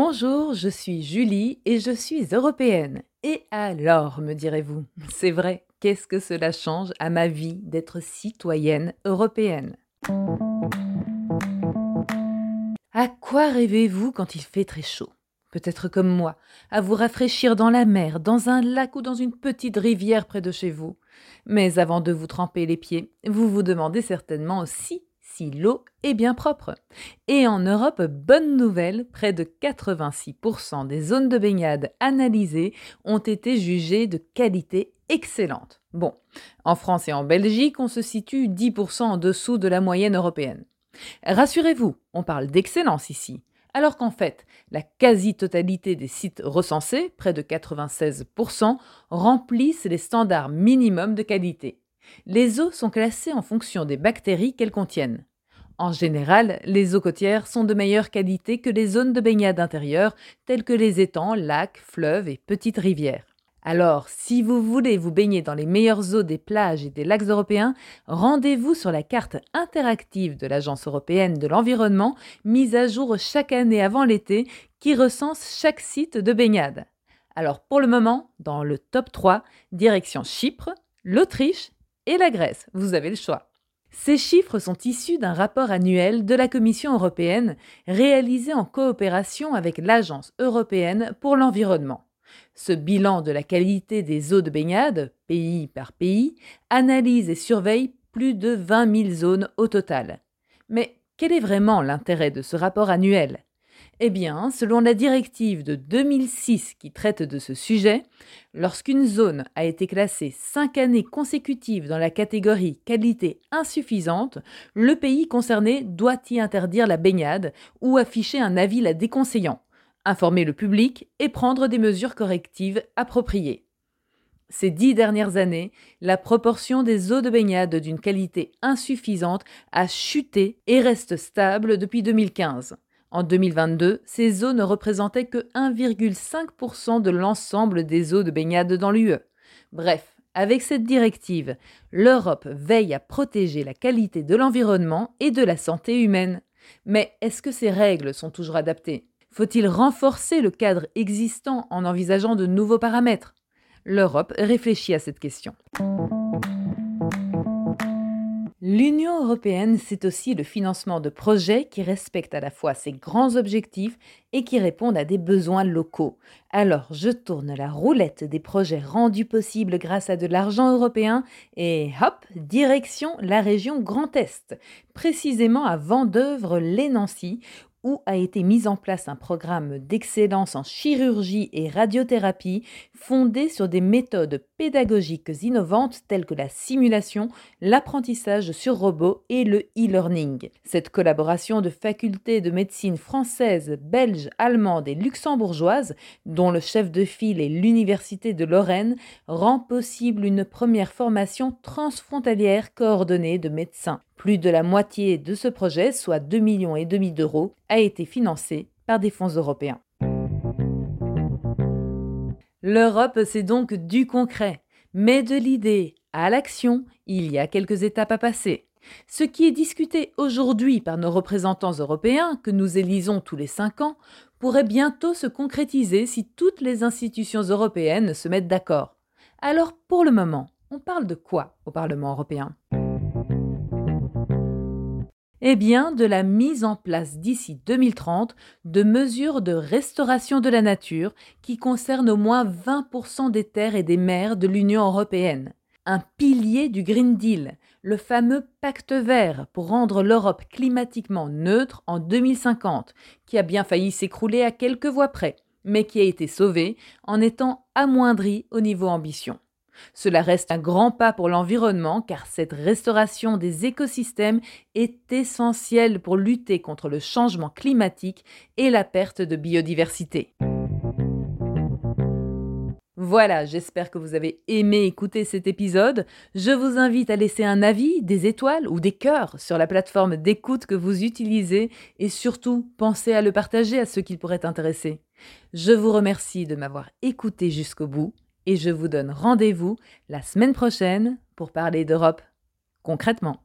Bonjour, je suis Julie et je suis européenne. Et alors, me direz-vous C'est vrai, qu'est-ce que cela change à ma vie d'être citoyenne européenne? À quoi rêvez-vous quand il fait très chaud? Peut-être comme moi, à vous rafraîchir dans la mer, dans un lac ou dans une petite rivière près de chez vous. Mais avant de vous tremper les pieds, vous vous demandez certainement aussi l'eau est bien propre. Et en Europe, bonne nouvelle, près de 86% des zones de baignade analysées ont été jugées de qualité excellente. Bon, en France et en Belgique, on se situe 10% en dessous de la moyenne européenne. Rassurez-vous, on parle d'excellence ici, alors qu'en fait, la quasi-totalité des sites recensés, près de 96%, remplissent les standards minimums de qualité. Les eaux sont classées en fonction des bactéries qu'elles contiennent. En général, les eaux côtières sont de meilleure qualité que les zones de baignade intérieures, telles que les étangs, lacs, fleuves et petites rivières. Alors, si vous voulez vous baigner dans les meilleures eaux des plages et des lacs européens, rendez-vous sur la carte interactive de l'Agence européenne de l'environnement, mise à jour chaque année avant l'été, qui recense chaque site de baignade. Alors pour le moment, dans le top 3, direction Chypre, l'Autriche et la Grèce. Vous avez le choix. Ces chiffres sont issus d'un rapport annuel de la Commission européenne réalisé en coopération avec l'Agence européenne pour l'environnement. Ce bilan de la qualité des eaux de baignade, pays par pays, analyse et surveille plus de 20 000 zones au total. Mais quel est vraiment l'intérêt de ce rapport annuel? Eh bien, selon la directive de 2006 qui traite de ce sujet, lorsqu'une zone a été classée cinq années consécutives dans la catégorie qualité insuffisante, le pays concerné doit y interdire la baignade ou afficher un avis la déconseillant, informer le public et prendre des mesures correctives appropriées. Ces dix dernières années, la proportion des eaux de baignade d'une qualité insuffisante a chuté et reste stable depuis 2015. En 2022, ces eaux ne représentaient que 1,5% de l'ensemble des eaux de baignade dans l'UE. Bref, avec cette directive, l'Europe veille à protéger la qualité de l'environnement et de la santé humaine. Mais est-ce que ces règles sont toujours adaptées? Faut-il renforcer le cadre existant en envisageant de nouveaux paramètres? L'Europe réfléchit à cette question. L'Union européenne, c'est aussi le financement de projets qui respectent à la fois ses grands objectifs et qui répondent à des besoins locaux. Alors, je tourne la roulette des projets rendus possibles grâce à de l'argent européen et hop, direction la région Grand Est, précisément à Vendeuvre-les-Nancy, où a été mis en place un programme d'excellence en chirurgie et radiothérapie fondé sur des méthodes pédagogiques innovantes telles que la simulation, l'apprentissage sur robot et le e-learning. Cette collaboration de facultés de médecine françaises, belges, allemandes et luxembourgeoises, dont le chef de file est l'Université de Lorraine, rend possible une première formation transfrontalière coordonnée de médecins. Plus de la moitié de ce projet, soit 2 millions et demi d'euros, a été financé par des fonds européens. L'Europe, c'est donc du concret, mais de l'idée à l'action, il y a quelques étapes à passer. Ce qui est discuté aujourd'hui par nos représentants européens, que nous élisons tous les cinq ans, pourrait bientôt se concrétiser si toutes les institutions européennes se mettent d'accord. Alors, pour le moment, on parle de quoi au Parlement européen? Eh bien, de la mise en place d'ici 2030 de mesures de restauration de la nature qui concernent au moins 20% des terres et des mers de l'Union européenne. Un pilier du Green Deal, le fameux pacte vert pour rendre l'Europe climatiquement neutre en 2050, qui a bien failli s'écrouler à quelques voix près, mais qui a été sauvé en étant amoindri au niveau ambition. Cela reste un grand pas pour l'environnement car cette restauration des écosystèmes est essentielle pour lutter contre le changement climatique et la perte de biodiversité. Voilà, j'espère que vous avez aimé écouter cet épisode. Je vous invite à laisser un avis, des étoiles ou des cœurs sur la plateforme d'écoute que vous utilisez et surtout pensez à le partager à ceux qui pourraient intéresser. Je vous remercie de m'avoir écouté jusqu'au bout et je vous donne rendez-vous la semaine prochaine pour parler d'Europe concrètement.